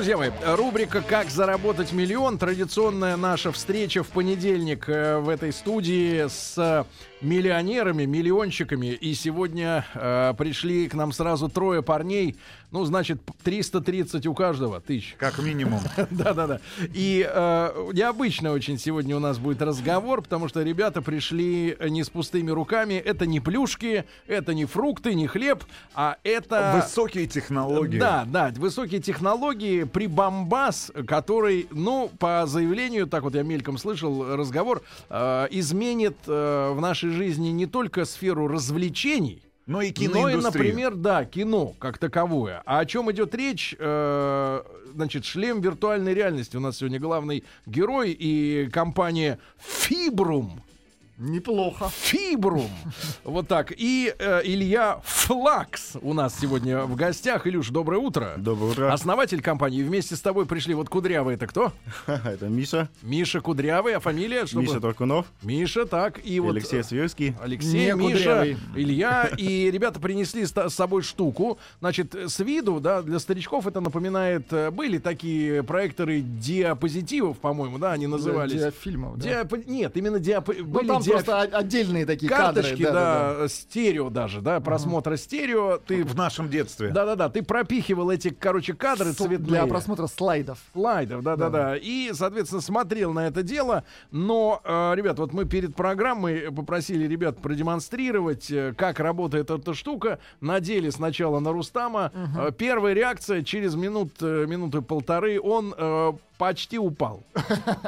Друзья мои, рубрика «Как заработать миллион». Традиционная наша встреча в понедельник э, в этой студии с миллионерами, миллионщиками. И сегодня э, пришли к нам сразу трое парней. Ну, значит, 330 у каждого тысяч. Как минимум. Да-да-да. И э, необычно очень сегодня у нас будет разговор, потому что ребята пришли не с пустыми руками. Это не плюшки, это не фрукты, не хлеб, а это... Высокие технологии. Да, да, высокие технологии, прибамбас, который, ну, по заявлению, так вот я мельком слышал разговор, э, изменит э, в нашей жизни не только сферу развлечений, Но и но и, киноиндустрия. например, да, кино как таковое. А о чем идет речь? Э, значит, шлем виртуальной реальности. У нас сегодня главный герой и компания Фибрум. Неплохо. Фибрум. Вот так. И э, Илья Флакс у нас сегодня в гостях. Илюш, доброе утро. Доброе утро. Основатель компании. Вместе с тобой пришли. Вот Кудрявый это кто? Это Миша, Миша Кудрявый, а фамилия? Чтобы- Миша Торкунов, Миша, так. И и вот Алексей Свирский. Алексей, Не Миша, Кудрявый. Илья. И ребята принесли с с собой штуку. Значит, с виду, да, для старичков это напоминает... э, Были такие проекторы диапозитивов, по-моему, да, они назывались. Диафильмов, да. Диапо- Нет, именно диапо... Ну, были просто о- отдельные такие карточки, кадры. да, стерео даже, да, просмотра стерео. Ты, В нашем детстве. да-да-да, ты пропихивал эти, короче, кадры цветные. Для просмотра слайдов. слайдов, да-да-да. И, соответственно, смотрел на это дело. Но, э, ребят, вот мы перед программой попросили ребят продемонстрировать, э, как работает эта штука. Надели сначала на Рустама. Э, первая реакция через минут, э, минуты полторы он э, почти упал.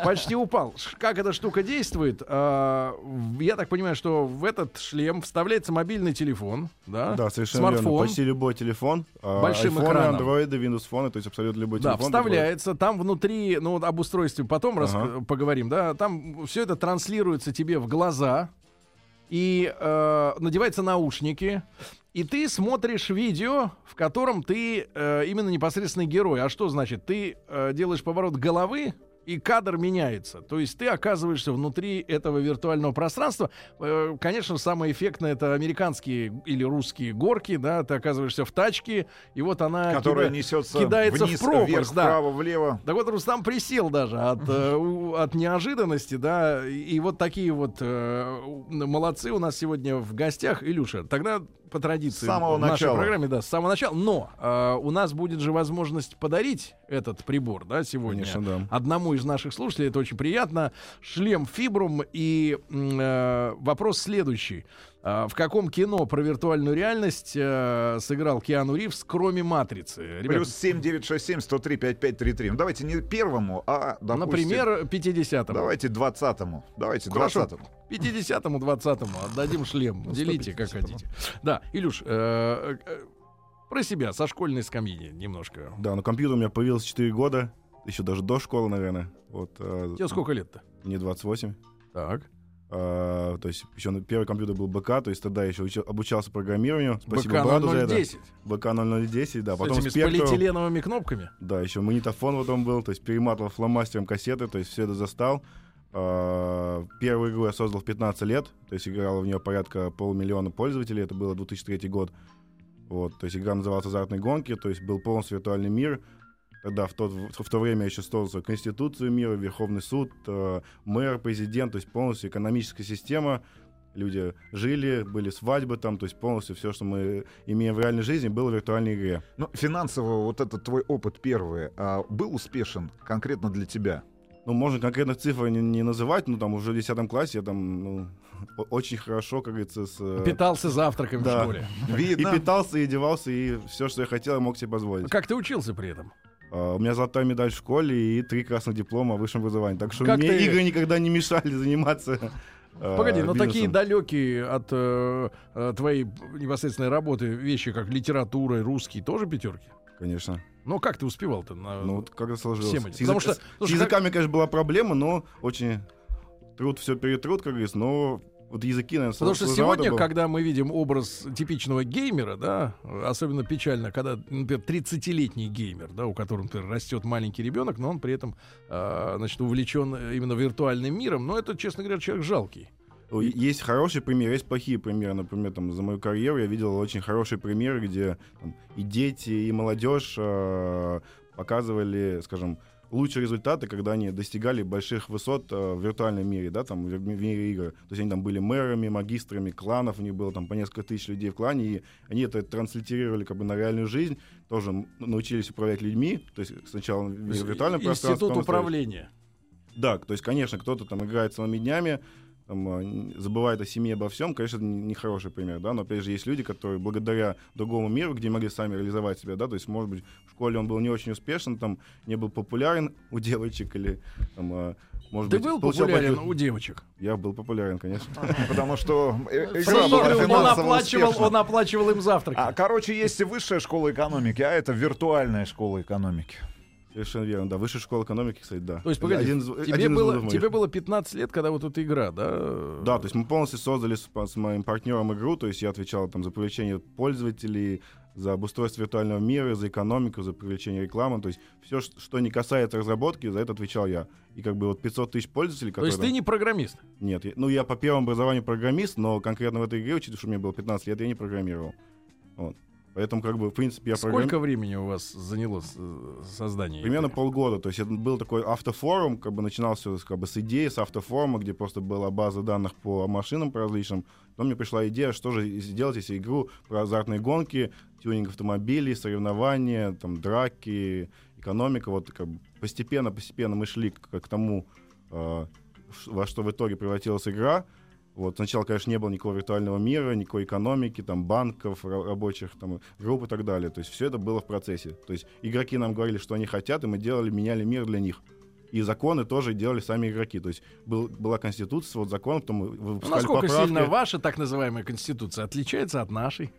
Почти упал. Как эта штука действует? В- Я так понимаю, что в этот шлем вставляется мобильный телефон, да? Да, совершенно верно. Смартфон. Почти любой телефон. а, Большим айфоны, экраном. андроиды, Windows Phone, то есть абсолютно любой Да, телефон. вставляется. Там внутри, ну, вот об устройстве потом Ага. поговорим, да. Там все это транслируется тебе в глаза. И э, надеваются наушники. И ты смотришь видео, в котором ты э, именно непосредственный герой. А что значит? Ты э, делаешь поворот головы, и кадр меняется. То есть ты оказываешься внутри этого виртуального пространства. Э, конечно, самое эффектное это американские или русские горки, да. Ты оказываешься в тачке, и вот она Которая кида- несется кидается вниз, в пропасть, вверх, да. вправо, влево. Так вот, Рустам присел даже от, э, от неожиданности, да, и, вот такие вот э, молодцы у нас сегодня в гостях. Илюша, тогда по традиции С самого в нашей начала. программе, да, с самого начала. Но э, у нас будет же возможность подарить этот прибор, да, сегодня Конечно, да. одному из наших слушателей. Это очень приятно. Шлем Фибрум. И э, вопрос следующий. А, В каком кино про виртуальную реальность э, сыграл Киану Ривз, кроме «Матрицы»? Ребят, Плюс 7967 103 5533. Ну, давайте не первому, а, допустим, Например, 50-му. Давайте 20-му. Давайте Хорошо. 20-му. 50-му, 20-му отдадим шлем. Ну, Делите, как 150-му. хотите. Да, Илюш, э, э, про себя, со школьной скамьи немножко. Да, но компьютер у меня появился 4 года, еще даже до школы, наверное. Вот, а, Тебе сколько лет-то? Мне 28. Так. А, то есть еще первый компьютер был БК, то есть тогда еще учил- обучался программированию. Спасибо БК брату за это. 0010. БК 0010, да. С Потом этими с Spectrum. полиэтиленовыми кнопками. Да, еще магнитофон потом был, то есть перематывал фломастером кассеты, то есть все это застал. А, Первую игру я создал в 15 лет, то есть играло в нее порядка полмиллиона пользователей, это было 2003 год. Вот, то есть игра называлась «Азартные гонки», то есть был полностью виртуальный мир. Тогда в, тот, в то время я еще свою Конституцию мира, Верховный суд, э, мэр, президент, то есть полностью экономическая система. Люди жили, были свадьбы там, то есть полностью все, что мы имеем в реальной жизни, было в виртуальной игре. Ну, финансово вот этот твой опыт первый а, был успешен конкретно для тебя? Ну, можно конкретных цифр не, не называть, но там уже в 10 классе я там ну, очень хорошо, как говорится, с... э, Питался завтраками в да. школе. И Видно. питался, и одевался, и все, что я хотел, я мог себе позволить. Как ты учился при этом? А, у меня золотая медаль в школе и три красных диплома о высшем образовании. Так что Как мне ты- игры никогда не мешали заниматься. а, Погоди, но бизнесом. такие далекие от э, э, твоей непосредственной работы вещи, как литература и русский, тоже пятерки? Конечно. Ну как ты успевал-то? на- Ну, вот как это сложилось. всем этим? С, Потому язык- что- с языками, конечно, была проблема, но очень труд все перетрут, как говорится, но вот языки, наверное, Потому что сегодня, было. когда мы видим образ типичного геймера, да, особенно печально, когда, например, 30-летний геймер, да, у которого, например, растет маленький ребенок, но он при этом, а, значит, увлечен именно виртуальным миром, но это, честно говоря, человек жалкий. Есть хорошие примеры, есть плохие примеры. Например, там, за мою карьеру я видел очень хорошие примеры, где там, и дети, и молодежь э, показывали, скажем, лучшие результаты, когда они достигали больших высот э, в виртуальном мире, да, там, в, мире игр. То есть они там были мэрами, магистрами кланов, у них было там по несколько тысяч людей в клане, и они это транслитерировали как бы на реальную жизнь, тоже научились управлять людьми, то есть сначала в виртуальном пространстве. Институт управления. да, то есть, конечно, кто-то там играет целыми днями, забывает о семье, обо всем, конечно, это не- нехороший пример, да, но опять же есть люди, которые благодаря другому миру, где могли сами реализовать себя, да, то есть, может быть, в школе он был не очень успешен, там, не был популярен у девочек или, там, а, может Ты быть, был популярен большой- у девочек? Я был популярен, конечно. Потому что э, игра была он оплачивал, он оплачивал им завтраки. А, короче, есть и высшая школа экономики, а это виртуальная школа экономики. Совершенно верно, да. Высшая школа экономики, кстати, да. То есть, погоди, Один тебе, один было, моих. тебе было 15 лет, когда вот эта игра, да? Да, то есть мы полностью создали с, с моим партнером игру, то есть я отвечал там за привлечение пользователей, за обустройство виртуального мира, за экономику, за привлечение рекламы, то есть все, что не касается разработки, за это отвечал я. И как бы вот 500 тысяч пользователей, То которые... есть ты не программист? Нет, я- ну я по первому образованию программист, но конкретно в этой игре, учитывая, что мне было 15 лет, я не программировал. Вот. Поэтому, как бы, в принципе, я программ- Сколько времени у вас заняло э, создание? Примерно игры? полгода. То есть это был такой автофорум, как бы начинался как бы, с идеи, с автофорума, где просто была база данных по машинам по различным. Потом мне пришла идея, что же сделать, если игру про азартные гонки, тюнинг автомобилей, соревнования, там, драки, экономика. Вот как бы постепенно-постепенно мы шли к, к тому, э, во что в итоге превратилась игра. Вот сначала, конечно, не было никакого виртуального мира, никакой экономики, там, банков, ра- рабочих там, групп и так далее. То есть все это было в процессе. То есть игроки нам говорили, что они хотят, и мы делали, меняли мир для них. И законы тоже делали сами игроки. То есть был, была конституция, вот закон, потом мы Ну, выпускали Насколько поправки. сильно ваша так называемая конституция отличается от нашей?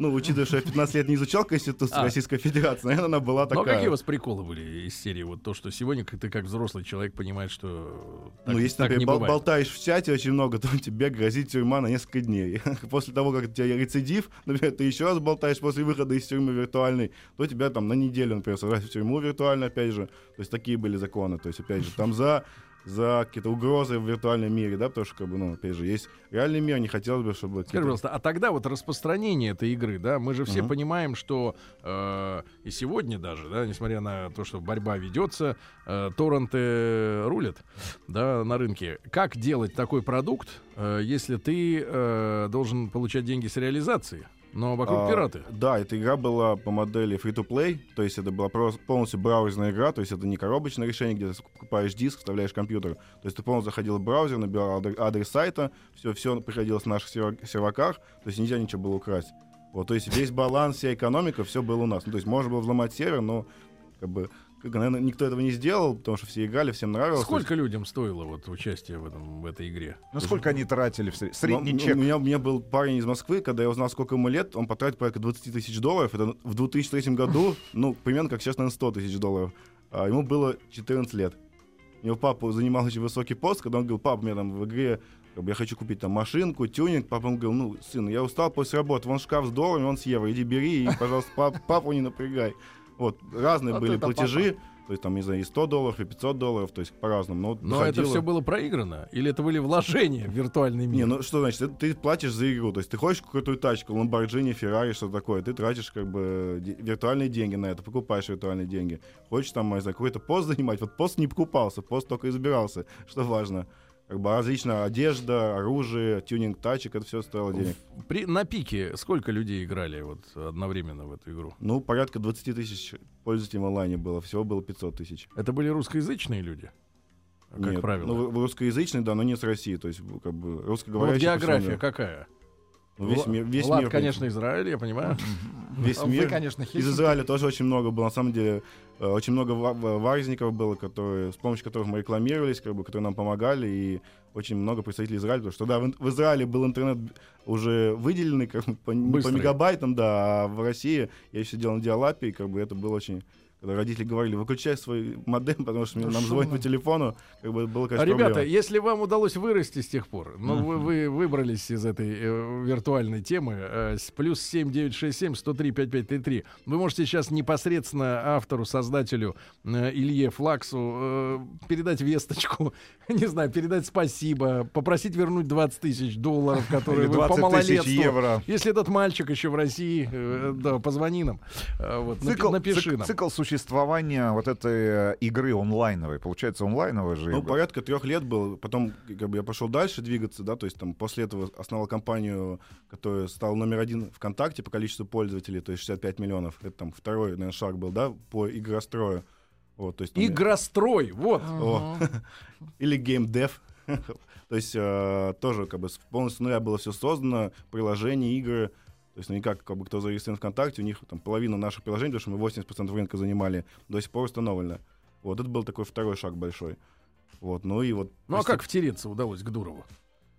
Ну, учитывая, что я 15 лет не изучал Конституцию А. Российской Федерации, наверное, она была такая. какие у вас приколы были из серии? Вот то, что сегодня ты как взрослый человек понимаешь, что так, ну, если так не бол- болтаешь в чате очень много, то тебе грозит тюрьма на несколько дней. После того, как у тебя рецидив, например, ты еще раз болтаешь после выхода из тюрьмы виртуальной, то тебя там на неделю, например, сажают в тюрьму виртуально, опять же. То есть такие были законы. То есть, опять же, там за за какие-то угрозы в виртуальном мире, да, потому что, как бы, ну, опять же, есть реальный мир, не хотелось бы, чтобы... Скажи, пожалуйста, а тогда вот распространение этой игры, да, мы же все Мгм. понимаем, что э, и сегодня даже, да, несмотря на то, что борьба ведется, э, торренты рулят, да, на рынке. Как делать такой продукт, э, если ты э, должен получать деньги с реализации, но вокруг А, пираты? Да, эта игра была по модели free-to-play, то есть это была просто полностью браузерная игра, то есть это не коробочное решение, где ты покупаешь диск, вставляешь компьютер. То есть ты полностью заходил в браузер, набирал адр- адрес сайта, все, все приходилось на наших сервак- серваках, то есть нельзя ничего было украсть. Вот, то есть весь баланс, вся экономика, все было у нас. Ну, то есть можно было взломать сервер, но как бы, наверное, никто этого не сделал, потому что все играли, всем нравилось. Сколько людям стоило вот участие в, этом, в этой игре? Ну сколько они тратили в сред- Ну, средний ну, чек? У меня, у меня был парень из Москвы, когда я узнал, сколько ему лет, он потратил порядка 20 тысяч долларов. Это в 2003 году, ну, примерно как сейчас, наверное, 100 тысяч долларов. А ему было 14 лет. У него папа занимал очень высокий пост, когда он говорил, папа, мне там в игре, как бы, я хочу купить там машинку, тюнинг. Папа он говорил, ну, сын, я устал после работы, вон шкаф с долларами, он с евро, иди бери, и, пожалуйста, пап- папу не напрягай. Вот, разные Вот были платежи, то есть там, не знаю, и 100 долларов, и 500 долларов, то есть по-разному. Но, Но это все было проиграно? Или это были вложения в виртуальный мир? не, ну что значит, это ты платишь за игру, то есть ты хочешь какую-то тачку, Lamborghini, Ferrari, что такое, ты тратишь как бы виртуальные деньги на это, покупаешь виртуальные деньги. Хочешь там, не знаю, какой-то пост занимать, вот пост не покупался, пост только избирался, что важно. Как бы различная одежда, оружие, тюнинг тачек, это все стоило денег. При, на пике сколько людей играли вот одновременно в эту игру? Ну, порядка 20 тысяч пользователей в онлайне было, всего было 500 тысяч. Это были русскоязычные люди? Как Нет, правило. Ну, русскоязычный, да, но не с России, то есть как бы Ну, вот русскоговорящий. по всему география какая? Ну, весь мир, весь Влад, мир, конечно, Израиль, я понимаю. весь Вы, мир. конечно, Из. Израиля тоже очень много было. На самом деле, э, очень много ва- ва- варзников было, которые, с помощью которых мы рекламировались, как бы, которые нам помогали, и очень много представителей Израиля, потому что да, в, в Израиле был интернет уже выделенный как бы, по, по мегабайтам, да, а в России я еще делал на диалапе, и как бы это было очень когда родители говорили, выключай свой модем, потому что нам шумно. звонят по телефону, как бы было, конечно, Ребята, проблема. если вам удалось вырасти с тех пор, ну вы, вы выбрались из этой э, виртуальной темы, э, плюс 7967 103 5533, вы можете сейчас непосредственно автору, создателю э, Илье Флаксу э, передать весточку, не знаю, передать спасибо, попросить вернуть 20 тысяч долларов, которые вы по 20 тысяч малолетству. евро. Если этот мальчик еще в России, э, да, позвони нам, Э, вот, Цикл, напиши цик- нам. цикл существования вот этой э, игры онлайновой. Получается, онлайновая же Ну, игра. порядка трех лет был. Потом как бы, я пошел дальше двигаться, да, то есть там после этого основал компанию, которая стала номер один ВКонтакте по количеству пользователей, то есть 65 миллионов. Это там второй, наверное, шаг был, да, по игрострою. Вот, то есть, там я- Игрострой, вот. О. Или геймдев. То есть э, тоже как бы полностью нуля было все создано, приложения, игры. То есть ну, никак, как бы кто зарегистрирован ВКонтакте, у них там половина наших приложений, потому что мы 80% рынка занимали, до сих пор установлено. Вот это был такой второй шаг большой. Вот, ну и вот... Ну а как втереться удалось к Дурову?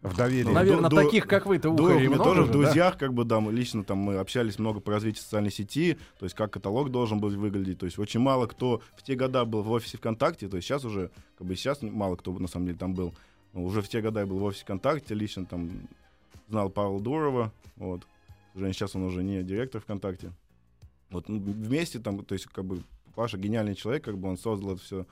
В доверии. Ну, Наверное, ду- таких, как вы-то, Дуров ухарей мне много тоже в же, да? друзьях, как бы, да, мы лично там мы общались много по развитию социальной сети, то есть как каталог должен был выглядеть, то есть очень мало кто в те года был в офисе ВКонтакте, то есть сейчас уже, как бы сейчас мало кто на самом деле там был, но уже в те года я был в офисе ВКонтакте, лично там знал Павла Дурова, вот, уже сейчас он уже не директор ВКонтакте, вот ну, вместе там, то есть как бы Паша гениальный человек, как бы он создал это все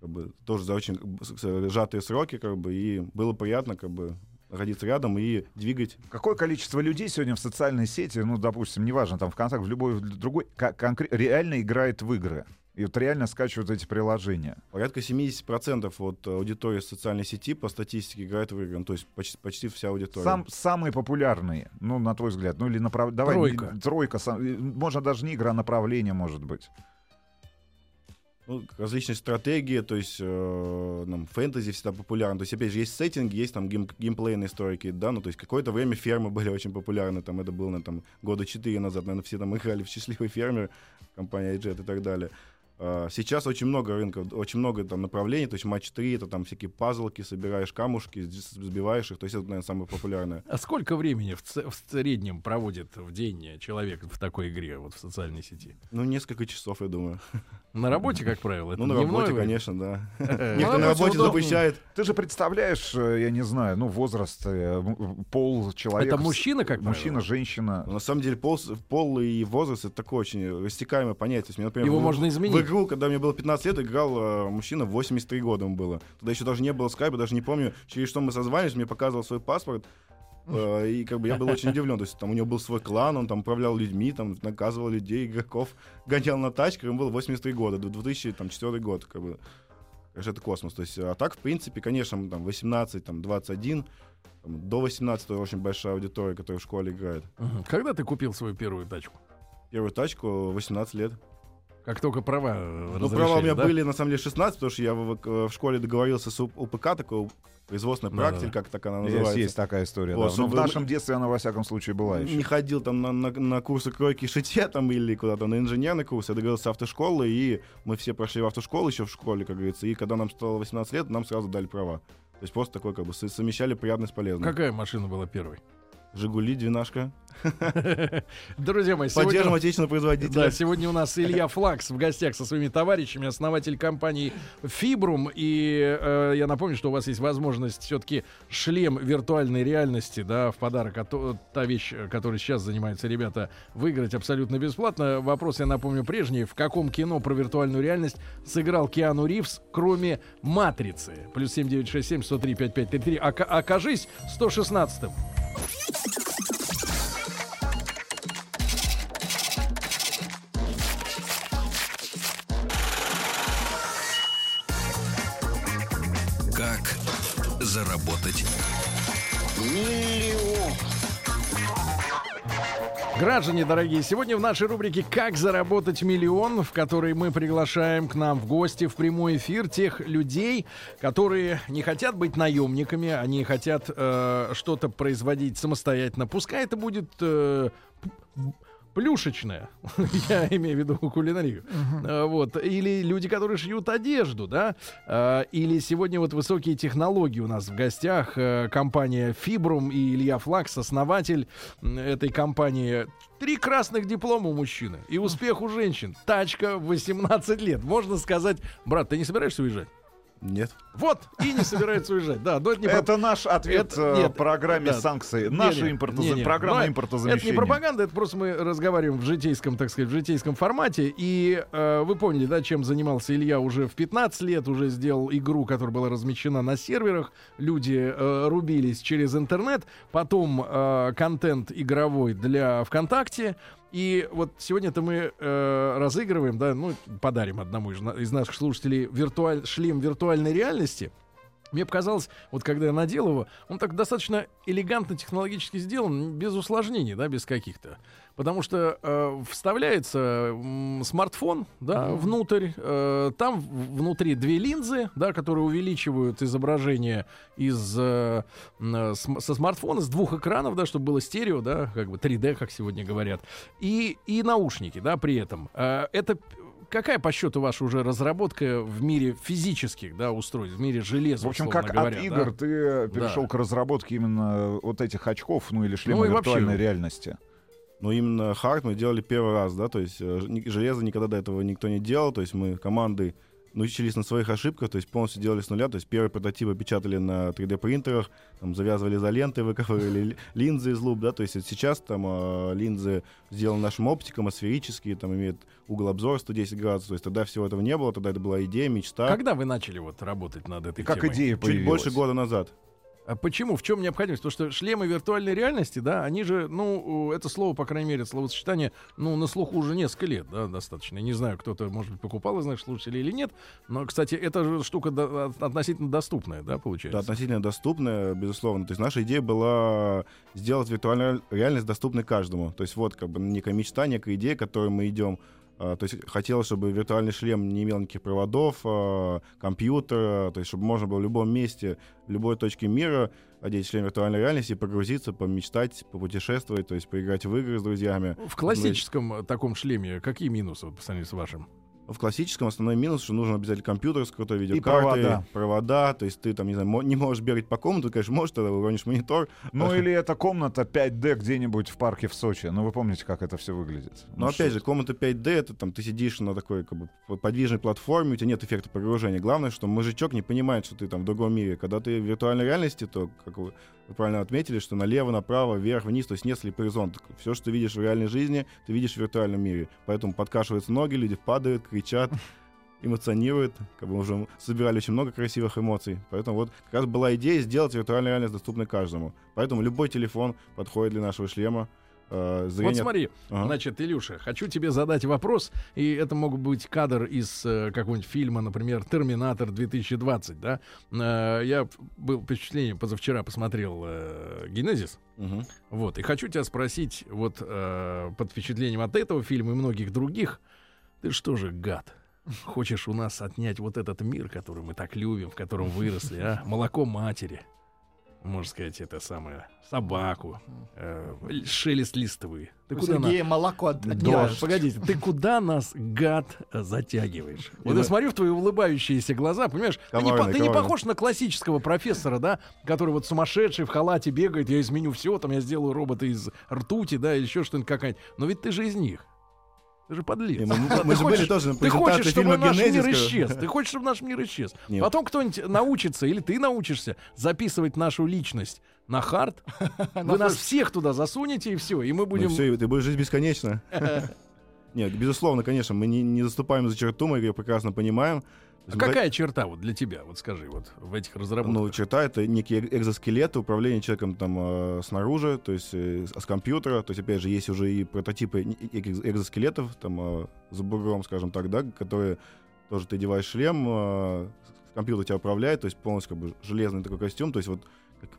как бы тоже за очень как бы, сжатые сроки, как бы, и было приятно, как бы, находиться рядом и двигать Какое количество людей сегодня в социальной сети, ну, допустим, неважно, там, ВКонтакте, в любой в другой, ко- конкре- реально играет в игры? И вот реально скачивают эти приложения. Порядка 70% от аудитории социальной сети по статистике играет в игры. Ну, то есть почти, почти вся аудитория. Сам, самые популярные, ну, на твой взгляд, ну, или направ... Давай, Тройка. не- тройка. сам- Можно даже не игра, а направление, может быть. Ну, различные стратегии, то есть э, нам фэнтези всегда популярны. То есть, опять же, есть сеттинги, есть там гейм, геймплейные историки, да, ну, то есть какое-то время фермы были очень популярны, там, это было, наверное, там, года 4 назад, наверное, все там играли в «Счастливый фермер», компания iJet и так далее. А, Сейчас очень много рынков, очень много там направлений, то есть матч 3, это там всякие пазлки, собираешь камушки, сбиваешь их, то есть это, наверное, самое популярное. А сколько времени в, ц- в среднем проводит в день человек в такой игре, вот в социальной сети? Ну, несколько часов, я думаю. На работе, как правило, это Ну, на работе, время? конечно, да. Э, работе на работе удобнее. запрещают. Ты же представляешь, э, я не знаю, ну, возраст, э, пол человека. Это мужчина, как Мужчина, женщина. На самом деле пол, пол и возраст это такое очень растекаемое понятие. То есть, мне, например, Его можно изменить. Игру, когда мне было 15 лет, играл э, мужчина, 83 года ему было. Тогда еще даже не было скайпа, даже не помню, через что мы созванивались, мне показывал свой паспорт. э, И как бы я был очень удивлен. То есть там у него был свой клан, он там управлял людьми, там наказывал людей, игроков, гонял на тачках, ему было 83 года, 2004 год, как бы. Конечно, это космос. То есть, а так, в принципе, конечно, там 18, там 21, там, до 18 очень большая аудитория, которая в школе играет. Когда ты купил свою первую тачку? Первую тачку 18 лет. Как только права э, Ну, права у меня да? были, на самом деле, 16, потому что я в, в- в школе договорился с УПК, такой производственная Да-да-да. практика, как так она Есть, называется. есть такая история. Вот, да. Но в чтобы нашем детстве она, во всяком случае, была еще. Не ходил там на, на, на курсы кройки и шитья там или куда-то на инженерный курс. Я договорился с автошколой, и мы все прошли в автошколу еще в школе, как говорится. И когда нам стало 18 лет, нам сразу дали права. То есть просто такой как бы со- совмещали приятное с полезным. Какая машина была первой? Жигули, двенашка. Друзья мои, сегодня... Поддержим отечественного производителя. Да, сегодня у нас Илья Флакс в гостях со своими товарищами, основатель компании Фибрум. И э, я напомню, что у вас есть возможность все-таки шлем виртуальной реальности, да, в подарок. А то, та вещь, которой сейчас занимаются ребята, выиграть абсолютно бесплатно. Вопрос, я напомню, прежний. В каком кино про виртуальную реальность сыграл Киану Ривз, кроме «Матрицы»? Плюс 7967 103 5533. Ока- окажись 116-м. Как Граждане дорогие, сегодня в нашей рубрике «Как заработать миллион», в которой мы приглашаем к нам в гости в прямой эфир тех людей, которые не хотят быть наемниками, они хотят э, что-то производить самостоятельно. Пускай это будет э, плюшечная, я имею в виду кулинарию, А, вот, или люди, которые шьют одежду, да, А, или сегодня вот высокие технологии у нас в гостях, э, компания Фибрум и Илья Флакс, основатель этой компании. Три красных диплома у мужчины и успех у женщин. Тачка в 18 лет. Можно сказать, брат, ты не собираешься уезжать? Нет. Вот, и не собирается уезжать. Да, но это не про- Это наш ответ Это- э, нет, программе да. санкций. Наша импортоза- не-не. программа Но импортозамещения. Это не пропаганда, это просто мы разговариваем в житейском, так сказать, в житейском формате. И э, вы помните, да, чем занимался Илья уже в 15 лет, уже сделал игру, которая была размещена на серверах. Люди э, рубились через интернет. Потом э, контент игровой для ВКонтакте. И вот сегодня-то мы э, разыгрываем, да, ну, подарим одному из, из наших слушателей виртуаль... шлем виртуальной реальности. Мне показалось, вот когда я надел его, он так достаточно элегантно технологически сделан, без усложнений, да, без каких-то. Потому что э, вставляется м, смартфон, да, внутрь, э, там внутри две линзы, да, которые увеличивают изображение из э, э, со смартфона, с двух экранов, да, чтобы было стерео, да, как бы 3D, как сегодня говорят, и, и наушники, да, при этом. Э, это Какая по счету ваша уже разработка в мире физических да, устройств, в мире железа? В общем, как говоря, от да? игр ты перешел Да. к разработке именно вот этих очков, ну или шлема Ну и вообще- виртуальной реальности. Но именно хард мы делали первый раз, да, то есть э, железо никогда до этого никто не делал, то есть мы командой научились на своих ошибках, то есть полностью делали с нуля, то есть первые прототипы печатали на 3D принтерах, там завязывали изоленты, выковыривали ли- линзы из луп, да, то есть сейчас там э, линзы сделаны нашим оптиком, асферические, там имеют угол обзора 110 градусов, то есть тогда всего этого не было, тогда это была идея, мечта. Когда вы начали вот работать над этой Как темой? идея Чуть появилась. больше года назад. А почему? В чем необходимость? Потому что шлемы виртуальной реальности, да, они же, ну, это слово, по крайней мере, словосочетание, ну, на слуху уже несколько лет, да, достаточно. Не знаю, кто-то, может быть, покупал из наших слушателей или нет, но, кстати, эта же штука до- от- относительно доступная, да, Да, получается? относительно доступная, безусловно. То есть наша идея была сделать виртуальную реальность доступной каждому. То есть вот как бы некая мечта, некая идея, к которой мы идем. А, То есть хотелось, чтобы виртуальный шлем не имел никаких проводов, а, компьютера, то есть чтобы можно было в любом месте, в любой точке мира одеть шлем виртуальной реальности погрузиться, помечтать, попутешествовать, то есть поиграть в игры с друзьями. В классическом э, таком шлеме какие минусы по сравнению с вашим? В классическом основной минус, что нужен обязательно компьютер с крутой видеокартой, провода. провода, то есть ты там, не знаю, не можешь бегать по комнату, конечно, можешь, тогда уронишь монитор, Ну или это комната 5D где-нибудь в парке в Сочи. Ну вы помните, как это все выглядит. Но Ну, опять же, комната 5D, это там ты сидишь на такой как бы подвижной платформе, у тебя нет эффекта погружения. Главное, что мужичок не понимает, что ты там в другом мире. Когда ты в виртуальной реальности, то, как вы, правильно отметили, что налево, направо, вверх, вниз, то есть нет слепый горизонт. Все, что ты видишь в реальной жизни, ты видишь в виртуальном мире. Поэтому подкашиваются ноги, люди падают, кричат, эмоционируют. Как бы уже собирали очень много красивых эмоций. Поэтому вот как раз была идея сделать виртуальную реальность доступной каждому. Поэтому любой телефон подходит для нашего шлема. Э, Вот зрение- смотри, Ага. значит, Илюша, хочу тебе задать вопрос, и это мог быть кадр из э, какого-нибудь фильма, например, «Терминатор 2020», да? Э, я был впечатление, позавчера посмотрел э, «Генезис», Мгм. вот, и хочу тебя спросить, вот э, под впечатлением от этого фильма и многих других, ты что же, гад, хочешь у нас отнять вот этот мир, который мы так любим, в котором выросли, а? Молоко матери, можно сказать, это самое, собаку, э, шелест листовый. Ты куда. Сергея молоко от- Да, отнимаешь. погодите, ты куда нас, гад, затягиваешь? Вот я смотрю в твои улыбающиеся глаза, понимаешь? Ты не, ты не похож на классического профессора, да, который вот сумасшедший в халате бегает, я изменю все, там я сделаю робота из ртути, да, или еще что-нибудь какая-нибудь. Но ведь ты же из них. Ты же подлец. Не, мы- мы- мы же были тоже на Ты хочешь, чтобы наш мир исчез. Ты хочешь, чтобы наш мир исчез. Нет. Потом кто-нибудь научится, или ты научишься записывать нашу личность на хард. Вы нас всех туда засунете, и все. И мы будем... Ну все, ты будешь жить бесконечно. Нет, безусловно, конечно, мы не, не заступаем за черту, мы ее прекрасно понимаем. А какая черта вот для тебя, вот скажи, вот в этих разработках? Ну, черта — это некий экзоскелет, управление человеком там э, снаружи, то есть э, с, компьютера. То есть, опять же, есть уже и прототипы экзоскелетов, там, э, за бугром, скажем так, да, которые тоже ты одеваешь шлем, э, компьютер тебя управляет, то есть полностью как бы железный такой костюм. То есть вот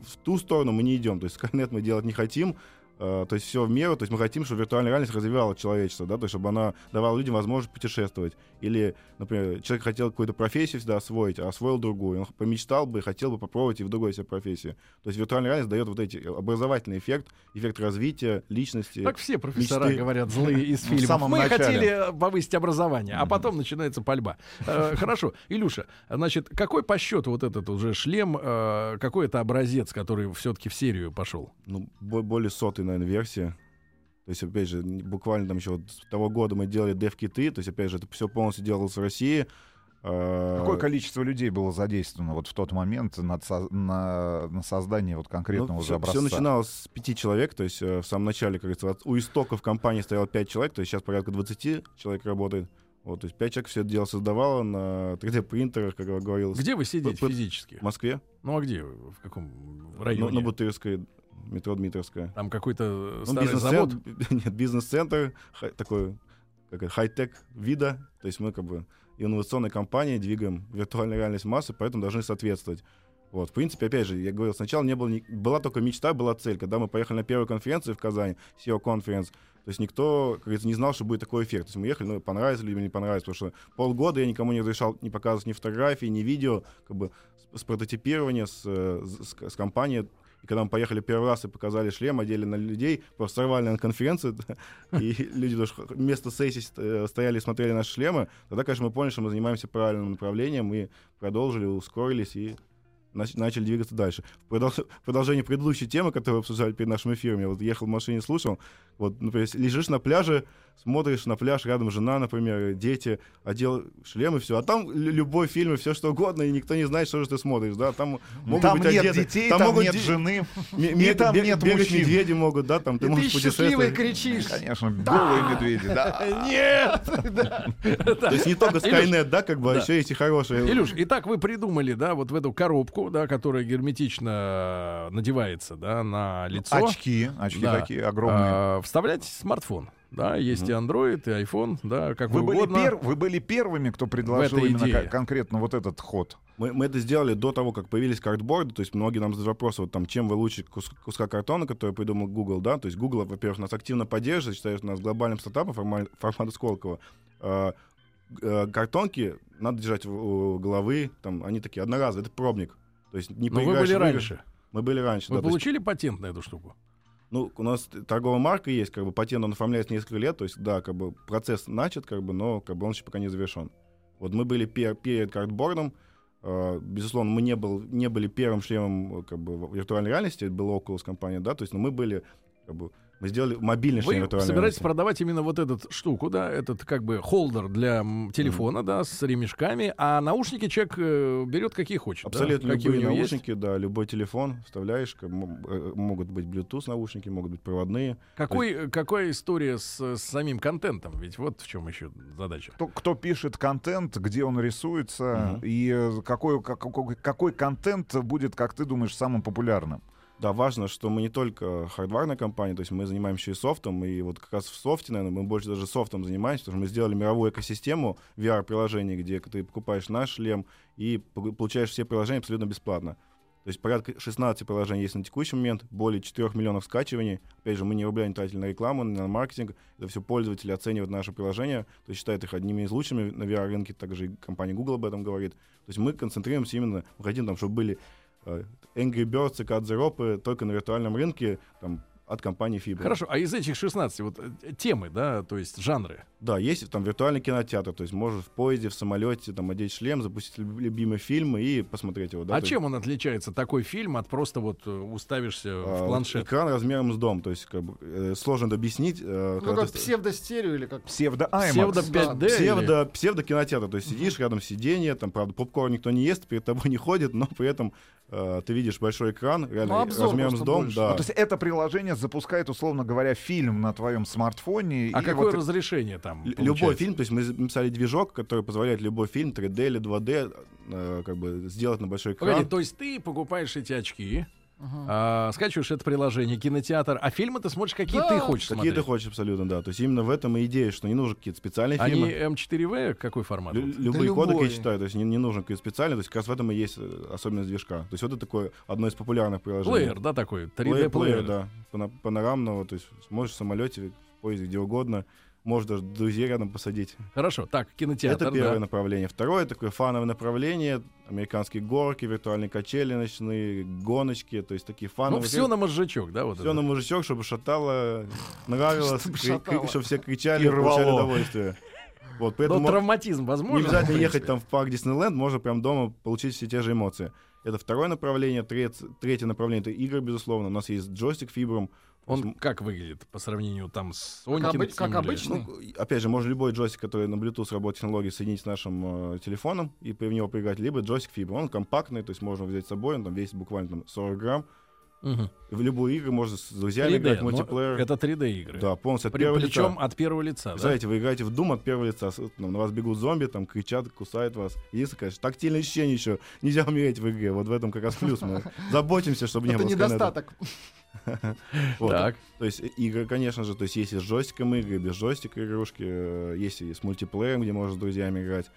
в ту сторону мы не идем, то есть Skynet мы делать не хотим, то есть все в меру, то есть мы хотим, чтобы виртуальная реальность развивала человечество, да, то есть чтобы она давала людям возможность путешествовать. Или, например, человек хотел какую-то профессию всегда освоить, а освоил другую. Он помечтал бы, хотел бы попробовать и в другой себе профессии. То есть виртуальная реальность дает вот эти образовательный эффект, эффект развития личности. Так все профессора мечты. говорят злые из в фильмов. самом Мы начале. хотели повысить образование, а потом начинается пальба. Э, Хорошо, Илюша, значит, какой по счету вот этот уже шлем, э, какой это образец, который все-таки в серию пошел? ну, бо- более сотой, наверное, версии. То есть, опять же, буквально там еще вот с того года мы делали дев-киты, то есть, опять же, это все полностью делалось в России. А, Какое количество людей было задействовано вот в тот момент над со- на, на создание вот конкретного уже все, образца? Ну, начиналось с пяти человек, то есть э, в самом начале, как говорится, от- у истоков компании стояло пять человек, то есть сейчас порядка 20 человек работает. Вот, то есть пять человек все это дело создавало на 3D-принтерах, как говорилось, Где вы сидите П- п- физически? в Москве, Ну а где? В каком на, районе? на Бутырской, метро Дмитровская. Там какой-то Ну, старый завод? нет, бизнес-центр, такой как хай-тек вида, то есть мы как бы инновационной компанией двигаем виртуальную реальность массы, поэтому должны соответствовать. Вот, в принципе, опять же, я говорил, сначала не было, ни- была только мечта, была цель. Когда мы поехали на первую конференцию в Казани, SEO конференц, то есть никто, как говорится, не знал, что будет такой эффект. То есть мы ехали, ну, понравилось людям, не понравилось, потому что полгода я никому не разрешал не показывать ни фотографии, ни видео, как бы с, с прототипирования, с, э, с, с компанией. И когда мы поехали первый раз и показали шлем, одели на людей, просто сорвали на конференцию, и люди даже вместо сессии э, стояли и смотрели наши шлемы, тогда, конечно, мы поняли, что мы занимаемся правильным направлением, и продолжили, ускорились и нач- начали двигаться дальше. В продол- в продолжение предыдущей темы, которую мы обсуждали перед нашим эфиром, я вот ехал в машине, слушал, вот, например, лежишь на пляже, смотришь на пляж, рядом жена, например, дети, одел шлем и все, а там лю- любой фильм и все что угодно, и никто не знает, что же ты смотришь, да, там могут там быть нет одеты, детей, там, могут нет де- жены. ме- и там бег- нет бегать мужчин. медведи могут, да, там ты И ты можешь путешествовать. кричишь. Конечно, голые медведи, да. Нет! То есть не только Skynet, да, как бы, а еще есть и хорошие. Илюш, итак, вы придумали, да, вот в эту коробку, да, которая герметично надевается, да, на лицо. Очки, очки такие огромные. А, вставлять смартфон. Да, есть и Android, и iPhone, да, как Вы вы были, угодно. пер- вы были первыми, кто предложил именно идее. ко- конкретно вот этот ход. Мы, мы это сделали до того, как появились картборды, то есть многие нам задают вопросы, вот там, чем вы лучше кус- куска картона, который придумал Google, да, то есть Google, во-первых, нас активно поддерживает, считает нас глобальным стартапом форма- формата Сколково. А, э, картонки надо держать у у головы, там, они такие одноразовые, это пробник. То есть не Но вы были в раньше. Мы были раньше, Вы да. то есть, получили патент на эту штуку? Ну, у нас торговая марка есть, как бы патент он оформляется несколько лет, то есть, да, как бы процесс начат, как бы, но как бы он еще пока не завершен. Вот мы были пе- перед картбордом, э, безусловно, мы не, был, не были первым шлемом э, как бы, в виртуальной реальности, это была Oculus компания, да, то есть, но мы были, как бы, мы сделали мобильный шлем Вы виртуальной собираетесь реальности. продавать именно вот эту штуку, да, этот как бы холдер для телефона, да, с ремешками, а наушники человек э, берет какие хочет. да? Абсолютно какие у любые есть. наушники, да, любой телефон вставляешь, как, э, могут быть Bluetooth наушники, могут быть проводные. Какой, какая история с, с самим контентом? Ведь вот в чем еще задача. Кто, кто пишет контент, где он рисуется, Мгм. и э, какой, как- какой, какой контент будет, как ты думаешь, самым популярным? Да, важно, что мы не только хардварная компания, то есть мы занимаемся и софтом, и вот как раз в софте, наверное, мы больше даже софтом занимаемся, потому что мы сделали мировую экосистему VR-приложений, где ты покупаешь наш шлем и получаешь все приложения абсолютно бесплатно. То есть порядка 16 приложений есть на текущий момент, более 4 миллионов скачиваний. Опять же, мы ни рубля не тратили на рекламу, на маркетинг. Это все пользователи оценивают наши приложения, то есть считают их одними из лучших на VR-рынке, также и компания Google об этом говорит. То есть мы концентрируемся именно, мы хотим, там, чтобы были Angry Birds и Cut the Rope только на виртуальном рынке там, от компании Fibro. Хорошо, а из этих 16 вот э, темы, да, то есть жанры, Да, есть там виртуальный кинотеатр, то есть можешь в поезде, в самолете там одеть шлем, запустить люб- любимый фильм и посмотреть его. Да, а чем он отличается, такой фильм, от просто вот э, уставишься есть, в а, планшет? Экран размером с дом, то есть как бы э, сложно это объяснить. э, Ну, как ты- псевдостерео или как... Псевдо. Псевдо Да, 5D? или- Псевдо, псевдо кинотеатр, то есть сидишь рядом сиденье, там, правда, попкорн никто не ест, перед тобой не ходит, но при этом э, ты видишь большой экран, реально Ну, обзор размером с дом, больше. да. Ну, то есть это приложение запускает, условно говоря, фильм на твоем смартфоне. А и какое вот разрешение там? Получается? Любой фильм, то есть мы написали движок, который позволяет любой фильм 3D или 2D э, как бы сделать на большой экран. Погоди, то есть ты покупаешь эти очки, а, скачиваешь это приложение, кинотеатр, а фильмы ты смотришь, какие Да, ты хочешь Какие смотреть. ты хочешь абсолютно, да. То есть именно в этом и идея, что не нужны какие-то специальные Они фильмы. М4В какой формат? Лю- любые Да кодеки я читаю, то есть не, не нужен какой-то специальный, то есть как раз в этом и есть э, особенность движка. То есть вот это такое одно из популярных приложений. Плеер, да, такой? 3D Плеер, да. Панорамного, то есть можешь в самолете, в поезде, где угодно. Можешь даже друзей рядом посадить. Хорошо, так, кинотеатр, это первое да. направление. Второе такое фановое направление. Американские горки, виртуальные качели ночные, гоночки. То есть такие Ну, фановые. все на мозжечок, да, вот Все это. на мужичок, чтобы шатало, нравилось, Чтобы кри- шатало. чтобы все кричали И получали удовольствие. Вот, Но поэтому травматизм возможно? не обязательно ехать там в парк Диснейленд, можно прям дома получить все те же эмоции. Это второе направление. Треть- третье направление — это игры, безусловно. У нас есть джойстик фибром. Он как выглядит по сравнению там с Как, обы- как или- обычно. Ну, опять же, можно любой джойстик, который на Bluetooth работает технологией, соединить с нашим э, телефоном и в него поиграть, либо джойстик фибр. Он компактный, то есть можно взять с собой, он там весит буквально там, 40 грамм. И в любую игру можно с друзьями 3D, играть, мультиплеер. Это 3D игры. Да, полностью от При- первого Причем лица. от первого лица, да? Представляете, вы играете в Doom от первого лица, ну, на вас бегут зомби, там кричат, кусают вас. Единственное, конечно, тактильное ощущение еще. Нельзя умереть в игре. Вот в этом как раз плюс. Мы заботимся, чтобы не Это было сканета. недостаток. Вот. Так. То есть игры, конечно же, то есть есть и с джойстиком игры, без джойстика игрушки, э, есть и с мультиплеером, где можно с друзьями играть.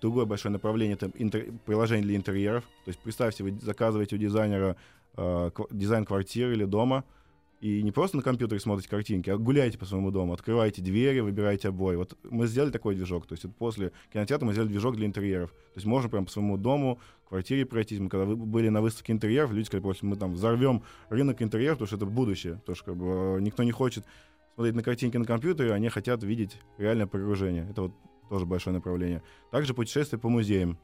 Другое большое направление это интер- приложение для интерьеров. То есть представьте, вы заказываете у дизайнера э, дизайн квартиры или дома, и не просто на компьютере смотрите картинки, а гуляете по своему дому, открываете двери, выбираете обои. Вот мы сделали такой движок. То есть вот после кинотеатра мы сделали движок для интерьеров. То есть можно прям по своему дому, квартире пройтись. Мы когда вы- были на выставке интерьеров, люди сказали, просто мы там взорвем рынок интерьеров, потому что это будущее. Потому что как бы, э, никто не хочет смотреть на картинки на компьютере, они хотят видеть реальное погружение. Это вот тоже большое направление. Также путешествия по музеям.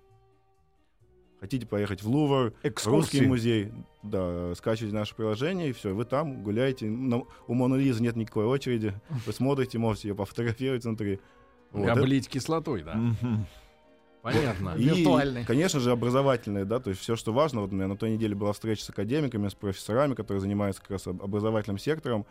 Хотите поехать в Лувр, Экскурсии. Русский музей, да, скачивайте наше приложение, и все, вы там гуляете. На- у Моны Лизы нет никакой очереди. Вы смотрите, можете ее пофотографировать внутри. Вот, это- Облить кислотой, да. Понятно. и, Виртуальный. конечно же, образовательные, да, то есть все, что важно. Вот у меня на той неделе была встреча с академиками, с профессорами, которые занимаются как раз об- образовательным сектором.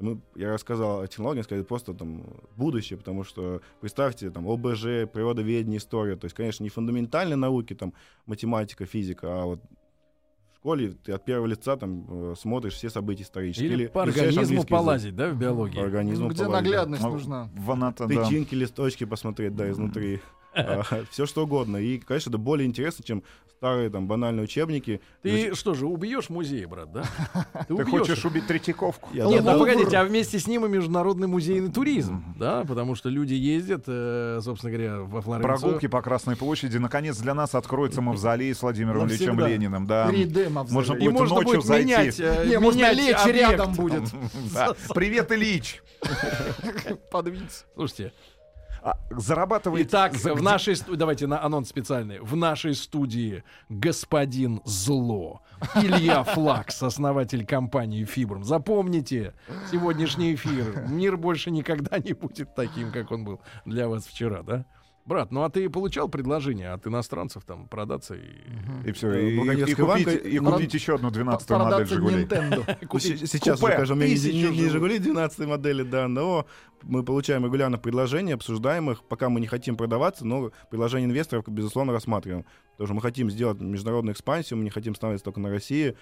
И мы, я рассказал о технологиях, сказали, просто там будущее, потому что представьте, там, ОБЖ, природоведение, история, то есть, конечно, не фундаментальные науки, там, математика, физика, а вот школе ты от первого лица там э, смотришь все события исторические. Или по изучаешь организму английский язык. полазить, да, в По биологии? организму Ну, где полазить, наглядность Ну, нужна. В Анато, да. Тычинки, листочки посмотреть, да, изнутри. Все что угодно. И, конечно, это более интересно, чем старые там банальные учебники. Ты что же, убьешь музей, брат, да? Ты хочешь убить Третьяковку? Я Нет, а Лувр. погодите, а вместе с ним и международный музейный туризм, да, потому что люди ездят, э, собственно говоря, во Флоренцию. Прогулки по Красной площади. Наконец для нас откроется мавзолей с Владимиром Ильичем. Лениным. Да. 3D Можно будет можно ночью будет зайти. менять, э, Не, можно лечь объект. рядом будет. Привет, Ильич. Подвинься. Слушайте, А, Зарабатывает... итак, за- в нашей давайте на анонс специальный. В нашей студии господин Зло, Илья Флакс, основатель компании Фибром. Запомните сегодняшний эфир. Мир больше никогда не будет таким, как он был для вас вчера, да? Брат, ну а ты получал предложение от иностранцев там продаться и И все, и, и Бурганевская купить, и купить еще одну 12-ю модель «Жигулей». Сейчас уже, скажем, не. Жигули 12 модели, да, но мы получаем регулярно предложения, обсуждаем их, пока мы не хотим продаваться, но предложения инвесторов, безусловно, рассматриваем. Потому что мы хотим сделать международную экспансию, мы не хотим становиться только на России,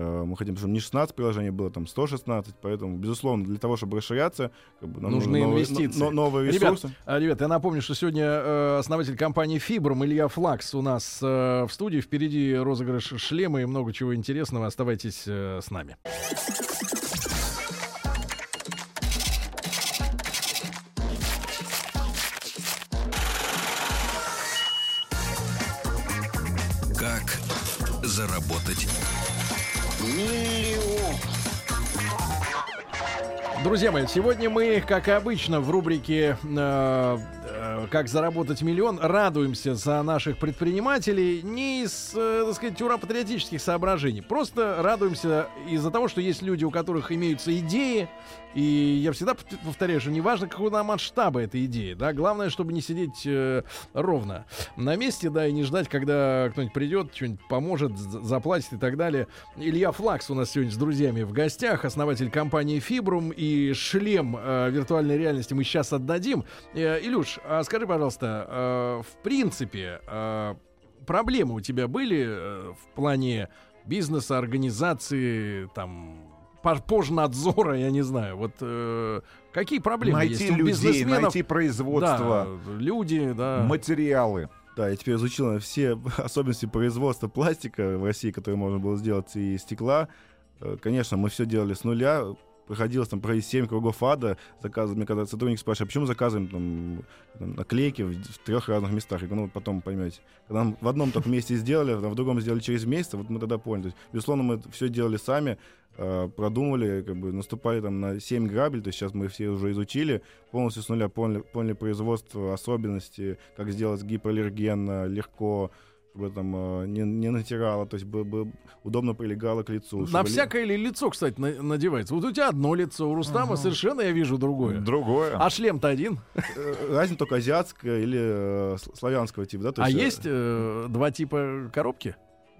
мы хотим, чтобы не 16 приложений было, там 116, поэтому, безусловно, для того, чтобы расширяться, как бы, нам Нужны новые- инвестиции. но- новые Ребят, ресурсы. А, Ребят, я напомню, что сегодня э, основатель компании Фибром Илья Флакс у нас э, в студии. Впереди розыгрыш шлема и много чего интересного. Оставайтесь э, с нами. Друзья мои, сегодня мы, как обычно, в рубрике э, «Как заработать миллион» радуемся за наших предпринимателей не из, э, так сказать, ура-патриотических соображений. Просто радуемся из-за того, что есть люди, у которых имеются идеи, и я всегда пов- повторяю, что неважно, какого масштаба эта идея, да, главное, чтобы не сидеть э, ровно на месте, да, и не ждать, когда кто-нибудь придет, что-нибудь поможет, заплатит и так далее. Илья Флакс у нас сегодня с друзьями в гостях, основатель компании Фибрум и шлем э, виртуальной реальности мы сейчас отдадим. Э, Илюш, а скажи, пожалуйста, э, в принципе, э, проблемы у тебя были э, в плане бизнеса, организации, там, пожнадзора, я не знаю. Вот э, какие проблемы Найти есть у людей, бизнесменов? найти производство, Да, люди, да. материалы. Да, я теперь изучил все особенности производства пластика в России, которые можно было сделать и стекла. Конечно, мы все делали с нуля. Приходилось там пройти 7 кругов ада. Заказывали, мне когда сотрудник спрашивает, а почему заказываем там, наклейки в, в трех разных местах? Я говорю, ну, потом поймете. Когда мы в одном только месте сделали, а в другом сделали через месяц, вот мы тогда поняли. То есть, безусловно, мы все делали сами, э, продумывали, как бы наступали там на 7 грабель, то есть сейчас мы все уже изучили, полностью с нуля поняли, поняли производство, особенности, как сделать гипоаллергенно, легко, чтобы там э, не, не натирало, то есть бы, бы удобно прилегало к лицу. На всякое ли лицо, кстати, на- надевается? Вот у тебя одно лицо, у Рустама совершенно я вижу другое. Другое. А шлем-то один. Э, Разница только азиатская или э, славянского типа, да? то а э, есть э, два типа коробки?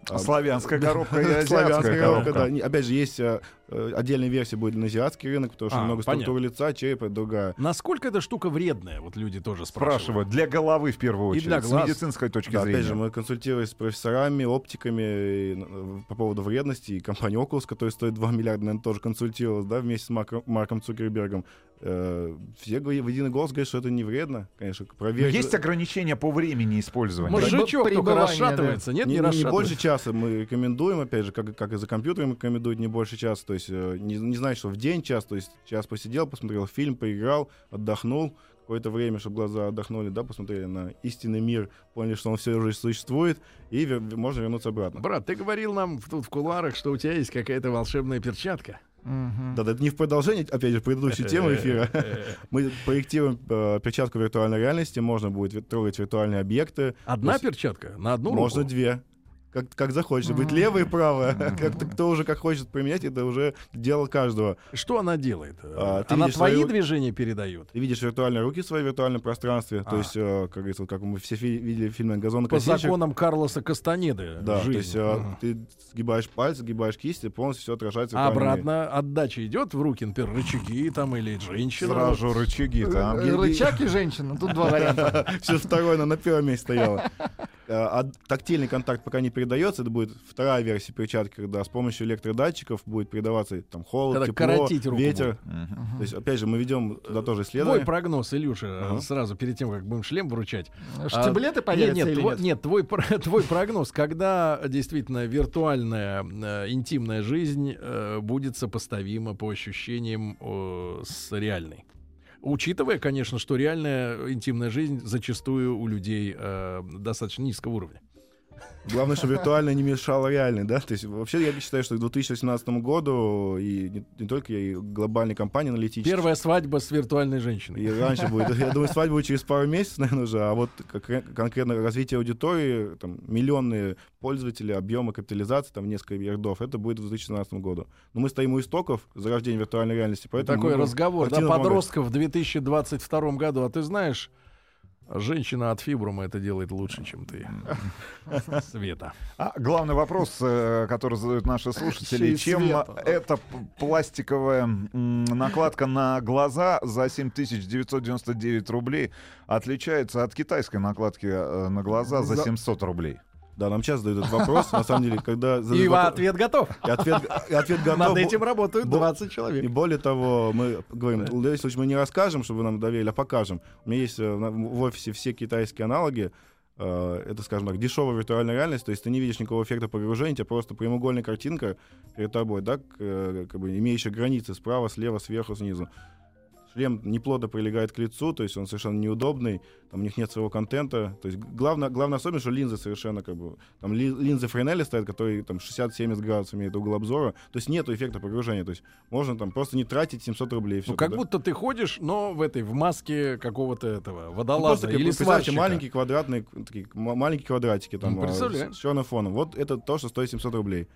А славянская коробка и азиатская Славянская коробка. да. Опять же, есть э, отдельная версия будет на азиатский рынок, потому что А, много понятно. структуры лица, черепа, другая. Насколько эта штука вредная? Вот люди тоже спрашивают. Спрашивают. Для головы в первую И очередь. для С медицинской точки Да, зрения. опять же, мы консультировались с профессорами, оптиками и, по поводу вредности. И компания Oculus, которая стоит 2 миллиарда, наверное, тоже консультировалась, да, вместе с Марком, Марком Цукербергом. Э, все в единый голос говорят, что это не вредно. Конечно, Но проверить. Есть ограничения по времени использования. Мужичок только Пребывание, расшатывается, нет, не, не, не- не расшатывается. больше часа мы рекомендуем, опять же, как, как и за компьютером рекомендуют не больше часа. То есть э, не, не значит, что в день час, то есть час посидел, посмотрел фильм, поиграл, отдохнул, какое-то время, чтобы глаза отдохнули, да, посмотрели на истинный мир, поняли, что он все уже существует, и вер- можно вернуться обратно. Брат, ты говорил нам тут в кулуарах, что у тебя есть какая-то волшебная перчатка. Мгм. Да, да, это не в продолжение, опять же, предыдущей темы эфира. Мы проектируем э, перчатку виртуальной реальности, можно будет трогать виртуальные объекты. Одна перчатка на одну Можно руку? две. Как, как захочешь. Быть левой и правая. Как кто уже как хочет применять, это уже дело каждого. Что она делает? А, ты она твои свою- движения передает? Ты видишь виртуальные руки в своем виртуальном пространстве. А. То есть, э, как говорится, вот как мы все фи- видели в фильме По «Газонокосильщик». законам Карлоса Кастанеды. Да, жизнь. то есть Ага. ты сгибаешь пальцы, сгибаешь кисти, полностью все отражается. в А обратно отдача идет в руки, например, рычаги там или женщина. Сразу рычаги там. Рычаг и женщина. Тут два варианта. Все второе, на первом месте стояло. Э, А тактильный контакт пока не передается. Это будет вторая версия перчатки, когда с помощью электродатчиков будет передаваться там холод, Когда тепло, ветер. Мгм. То есть, опять же, мы ведем туда тоже Твой исследование. прогноз, Илюша, Ага. сразу перед тем, как будем шлем вручать. Штиблеты А, появятся нет, или тво- нет? нет, твой, твой прогноз, когда действительно виртуальная э, интимная жизнь э, будет сопоставима по ощущениям э, с реальной. Учитывая, конечно, что реальная интимная жизнь зачастую у людей э, достаточно низкого уровня. Главное, чтобы виртуально не мешало реальной, да? То есть, вообще, я считаю, что к 2018 году и не, не только я, и глобальные компании аналитические. Первая свадьба с виртуальной женщиной. И раньше будет. Я думаю, свадьба будет через пару месяцев, наверное, уже. А вот конкретно развитие аудитории, там, миллионные пользователи, объемы капитализации, там, несколько ярдов, это будет в 2017 году. Но мы стоим у истоков зарождения виртуальной реальности, поэтому... Такой разговор, да, подростков в 2022 году. А ты знаешь, женщина от фибрума это делает лучше, чем ты. Света. А главный вопрос, э, который задают наши слушатели, чем света. эта пластиковая накладка на глаза за 7999 рублей отличается от китайской накладки э, на глаза за За- 700 рублей? Да, нам часто задают этот вопрос, на самом деле, когда... И вопрос- ответ готов. И ответ, и ответ готов. Над этим работают бо- 20 И человек. более того, мы говорим, в данном случае мы не расскажем, чтобы вы нам доверили, а покажем. У меня есть э, в офисе все китайские аналоги. Э, Это, скажем так, дешевая виртуальная реальность, то есть ты не видишь никакого эффекта погружения, у тебя просто прямоугольная картинка перед тобой, да, э, как бы имеющая границы справа, слева, сверху, снизу. Шлем неплотно прилегает к лицу, то есть он совершенно неудобный, там у них нет своего контента. То есть главное, главная особенность, что линзы совершенно как бы... Там ли- линзы Френели стоят, которые там 60-70 градусов имеют угол обзора. То есть нету эффекта погружения. То есть можно там просто не тратить 700 рублей. Ну, как тогда. будто ты ходишь, но в этой, в маске какого-то этого, Ну, водолаза просто, как или представьте, маленькие квадратные, такие, маленькие квадратики там Ну, а, представляю. с черным фоном. Вот это то, что стоит 700 рублей.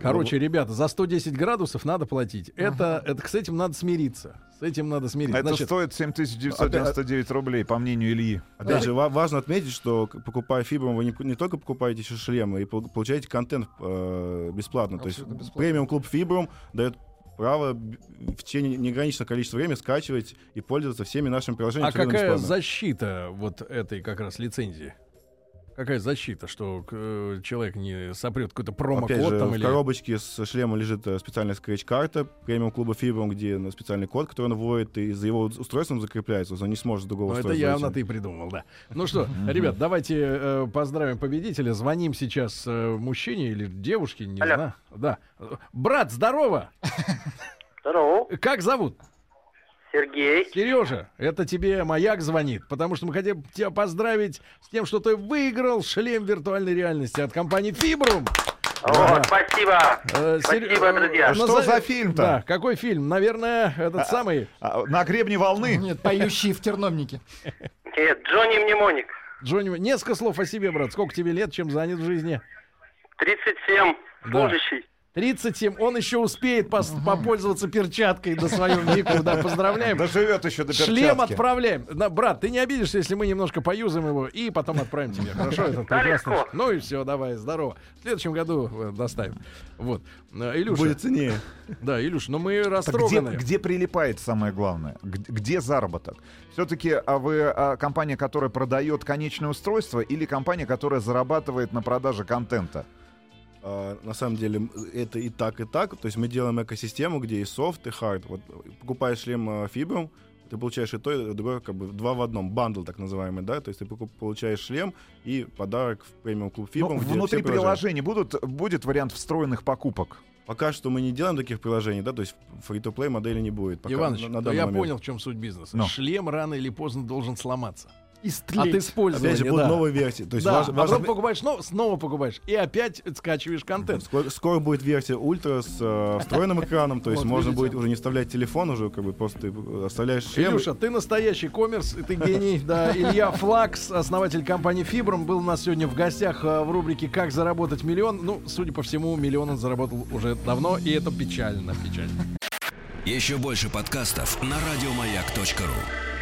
Короче, ребята, за 110 градусов надо платить. Это, это, с этим надо смириться. С этим надо смириться. Это Значит, стоит 7999 рублей, по мнению Ильи. Опять же, ва- важно отметить, что к- покупая фибром, вы не, не только покупаете еще шлемы, и пол- получаете контент э, бесплатно. То есть Абсолютно бесплатно. премиум клуб фибром дает право в течение неограниченного количества времени скачивать и пользоваться всеми нашими приложениями. а абсолютно какая бесплатно. защита вот этой как раз лицензии? Какая защита, что э, человек не сопрет какой-то Опять промокод же, там в или... коробочке с шлемом лежит э, специальная скретч-карта премиум клуба Фибром, где на специальный код, который он вводит, и за его устройством закрепляется, он не сможет с другого Ну, это явно зайти. ты придумал, да. Ну что, ребят, давайте э, поздравим победителя. Звоним сейчас э, мужчине или девушке, не Алло. знаю. Да. Брат, здорово! Здорово, Как зовут? Сергей. Сережа, это тебе маяк звонит, потому что мы хотим тебя поздравить с тем, что ты выиграл шлем виртуальной реальности от компании. О, Да. спасибо. Э, Спасибо, э, друзья. Что назови- за фильм-то? Да, какой фильм? Наверное, этот самый А, На гребне волны. Нет, поющие в терновнике. Нет, Джонни Мнемоник. Джонни. Несколько слов о себе, брат. Сколько тебе лет, чем занят в жизни? 37, Да. служащий. 37. Он еще успеет пос- попользоваться перчаткой на своем веку. Да, поздравляем. Доживет еще до перчатки. Шлем отправляем. Да, брат, ты не обидишься, если мы немножко поюзаем его и потом отправим тебе. Хорошо, это прекрасно. Ну и все, давай, здорово. В следующем году э, доставим. Вот. Э, Илюша. Будет ценнее. Да, Илюш, но мы Так где, где прилипает самое главное? Где заработок? Все-таки а вы а, компания, которая продает конечное устройство, или компания, которая зарабатывает на продаже контента? А, на самом деле это и так, и так. То есть мы делаем экосистему, где и софт, и hard. Вот э, покупаешь шлем э, ты получаешь и то, и другое, как бы два в одном, bundle так называемый, да, то есть ты получаешь шлем и подарок в премиум клуб Ну, Fibrum. где внутри приложения. будут, будет вариант встроенных покупок? Пока что мы не делаем таких приложений, да, то есть free-to-play модели не будет. Пока, Иваныч, на- на данный я момент. понял, в чем суть бизнеса. Ну. Шлем рано или поздно должен сломаться. От Истлеть. использования, Опять же, будут да. новые версии. То есть да, важ- а потом покупаешь, снова, снова покупаешь. И опять скачиваешь контент. Скоро, скоро будет версия ультра с э, встроенным экраном, то есть Вот, можно видите? будет уже не вставлять телефон, уже как бы просто ты оставляешь шлем. Илюша, ты настоящий коммерс, и ты гений. Да, Илья Флакс, основатель компании Фибром, был у нас сегодня в гостях э, в рубрике «Как заработать миллион». Ну, судя по всему, миллион он заработал уже давно, и это печально, печально. Еще больше подкастов на радиомаяк.ру.